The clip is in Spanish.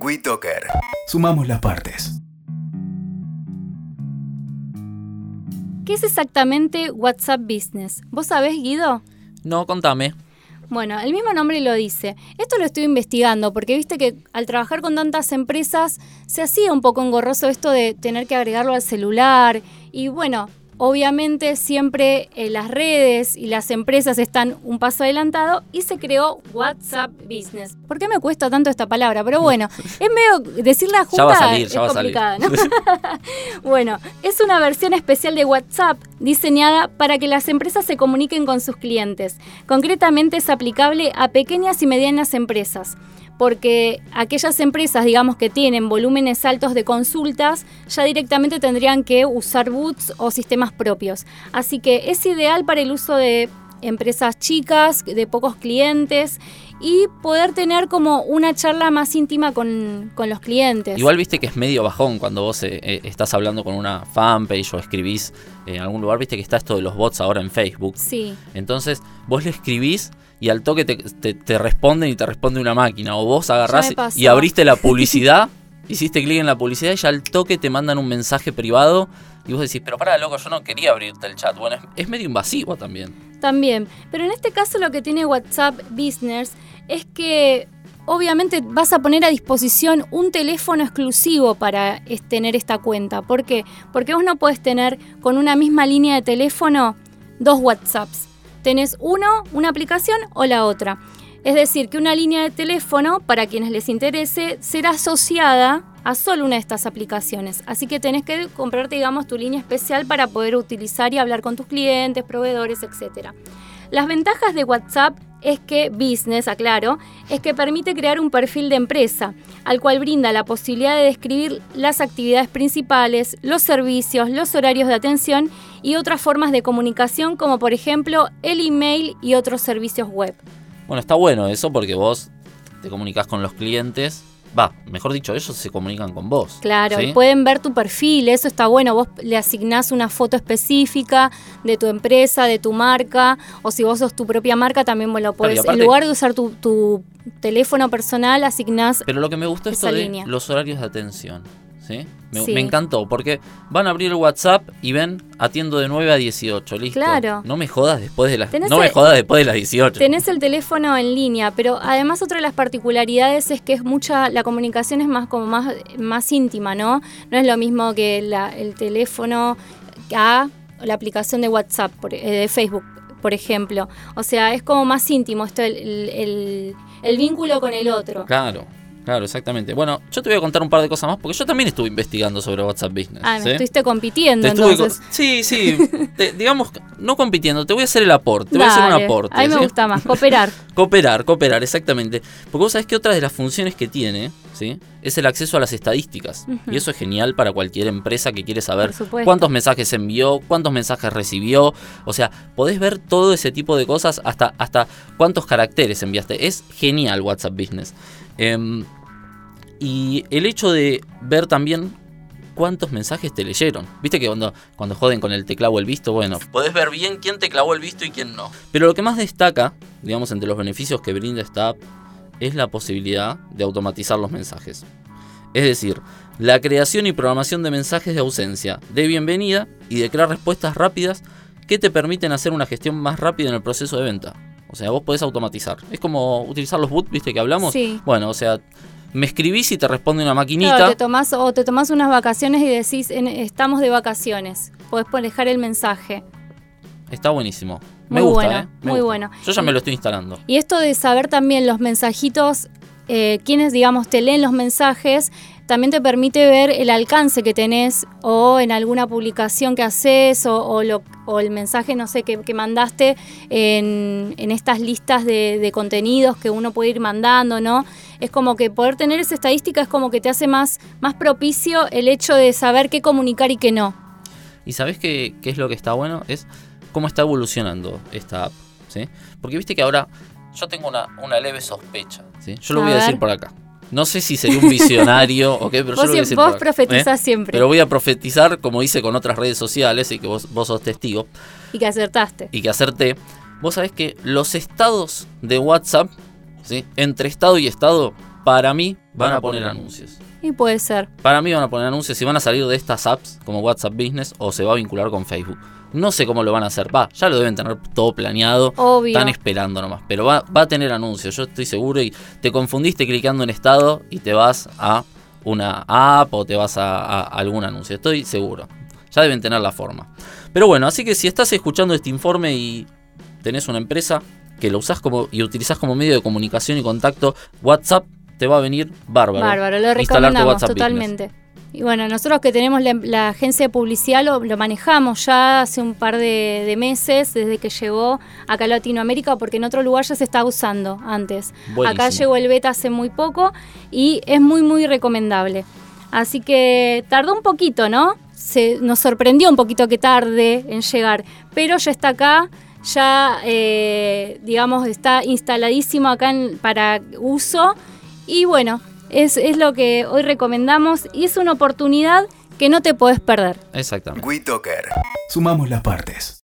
WeToker. Sumamos las partes. ¿Qué es exactamente WhatsApp Business? ¿Vos sabés, Guido? No, contame. Bueno, el mismo nombre lo dice. Esto lo estoy investigando porque viste que al trabajar con tantas empresas se hacía un poco engorroso esto de tener que agregarlo al celular. Y bueno, Obviamente siempre eh, las redes y las empresas están un paso adelantado y se creó WhatsApp Business. ¿Por qué me cuesta tanto esta palabra? Pero bueno, es medio decirla junta Ya va a salir, es ya va a complicada, ¿no? bueno, es una versión especial de WhatsApp diseñada para que las empresas se comuniquen con sus clientes. Concretamente es aplicable a pequeñas y medianas empresas porque aquellas empresas, digamos, que tienen volúmenes altos de consultas, ya directamente tendrían que usar boots o sistemas propios. Así que es ideal para el uso de empresas chicas, de pocos clientes y poder tener como una charla más íntima con, los clientes. Igual viste que es medio bajón cuando vos eh, eh, estás hablando con una fanpage o escribís en algún lugar, viste que está esto de los bots ahora en Facebook. Sí. Entonces vos le escribís y al toque te, responden y te responde una máquina. O vos agarrás y abriste la publicidad, hiciste clic en la publicidad y ya al toque te mandan un mensaje privado y vos decís, pero para loco, yo no quería abrirte el chat. Bueno, es, medio invasivo también. También, pero en este caso lo que tiene WhatsApp Business es que obviamente vas a poner a disposición un teléfono exclusivo para tener esta cuenta. ¿Por qué? Porque vos no puedes tener con una misma línea de teléfono dos WhatsApps tenés uno, una aplicación o la otra. Es decir, que una línea de teléfono, para quienes les interese, será asociada a solo una de estas aplicaciones. Así que tenés que comprarte, digamos, tu línea especial para poder utilizar y hablar con tus clientes, proveedores, etc. Las ventajas de WhatsApp es que Business, aclaro, es que permite crear un perfil de empresa, al cual brinda la posibilidad de describir las actividades principales, los servicios, los horarios de atención y otras formas de comunicación como por ejemplo el email y otros servicios web. Bueno, está bueno eso porque vos te comunicas con los clientes va, mejor dicho, ellos se comunican con vos. Claro, y pueden ver tu perfil, eso está bueno, vos le asignás una foto específica de tu empresa, de tu marca, o si vos sos tu propia marca, también lo podés, en lugar de usar tu, teléfono personal, asignás Pero lo que me gustó es de los horarios de atención. ¿Sí? Me, encantó, porque van a abrir el WhatsApp y ven, atiendo de 9 a 18, listo. Claro. No me jodas después de las No me jodas después de las 18. Tenés el teléfono en línea, pero además otra de las particularidades es que es mucha, la comunicación es más como más, más íntima, ¿no? No es lo mismo que el teléfono a la aplicación de WhatsApp, eh, de Facebook, por ejemplo. O sea, es como más íntimo esto, el vínculo con el otro. Claro. Claro, exactamente. Bueno, yo te voy a contar un par de cosas más porque yo también estuve investigando sobre WhatsApp Business. Ah, me estuviste compitiendo entonces. sí, sí. digamos, no compitiendo, te voy a hacer el aporte. Te voy a hacer un aporte. A mí me gusta más, cooperar. cooperar, cooperar, exactamente. Porque vos sabés que otra de las funciones que tiene, ¿sí? Es el acceso a las estadísticas. Y eso es genial para cualquier empresa que quiere saber cuántos mensajes envió, cuántos mensajes recibió. O sea, podés ver todo ese tipo de cosas hasta, hasta cuántos caracteres enviaste. Es genial WhatsApp Business. Em, y el hecho de ver también cuántos mensajes te leyeron. Viste que cuando, cuando joden con el teclado el visto, bueno, podés ver bien quién te clavó el visto y quién no. Pero lo que más destaca, digamos, entre los beneficios que brinda esta app, es la posibilidad de automatizar los mensajes. Es decir, la creación y programación de mensajes de ausencia, de bienvenida y de crear respuestas rápidas que te permiten hacer una gestión más rápida en el proceso de venta. O sea, vos podés automatizar. Es como utilizar los boots, ¿viste que hablamos? Sí. Bueno, o sea, me escribís y te responde una maquinita. te tomás, o te tomás unas vacaciones y decís, estamos de vacaciones. Podés dejar el mensaje. Está buenísimo. Me gusta, ¿eh? muy bueno. Yo ya me lo estoy instalando. Y esto de saber también los mensajitos, eh, quienes, digamos, te leen los mensajes, también te permite ver el alcance que tenés o en alguna publicación que haces o, el mensaje, no sé, que, mandaste en, estas listas de, contenidos que uno puede ir mandando, ¿no? Es como que poder tener esa estadística es como que te hace más, más propicio el hecho de saber qué comunicar y qué no. ¿Y sabes qué, qué es lo que está bueno? Es cómo está evolucionando esta app, ¿sí? Porque viste que ahora yo tengo una, una leve sospecha, ¿sí? Yo lo voy a decir por acá. No sé si sería un visionario o qué, pero yo lo voy a decir Vos profetizás ¿eh? siempre. Pero voy a profetizar como hice con otras redes sociales y que vos, vos sos testigo. Y que acertaste. Y que acerté. Vos sabés que los estados de WhatsApp, ¿sí? entre estado y estado, para mí van a poner anuncios. Y puede ser. Para mí van a poner anuncios y van a salir de estas apps como WhatsApp Business o se va a vincular con Facebook. No sé cómo lo van a hacer. Va, ya lo deben tener todo planeado. Obvio. Están esperando nomás. Pero va, va a tener anuncios, yo estoy seguro. Y te confundiste clicando en estado y te vas a una app o te vas a, algún anuncio. Estoy seguro. Ya deben tener la forma. Pero bueno, así que si estás escuchando este informe y tenés una empresa que lo usás como y utilizás como medio de comunicación y contacto, WhatsApp te va a venir bárbaro. Bárbaro, lo recomendamos totalmente. Y bueno, nosotros que tenemos la, agencia de publicidad lo, manejamos ya hace un par de, meses, desde que llegó acá a Latinoamérica, porque en otro lugar ya se está usando antes. Acá llegó el beta hace muy poco y es muy, muy recomendable. Así que tardó un poquito, ¿no? Se, nos sorprendió un poquito que tarde en llegar, pero ya está acá, ya, eh, digamos, está instaladísimo acá para uso. Y bueno, es, lo que hoy recomendamos y es una oportunidad que no te podés perder. Exactamente. WeToker. Sumamos las partes.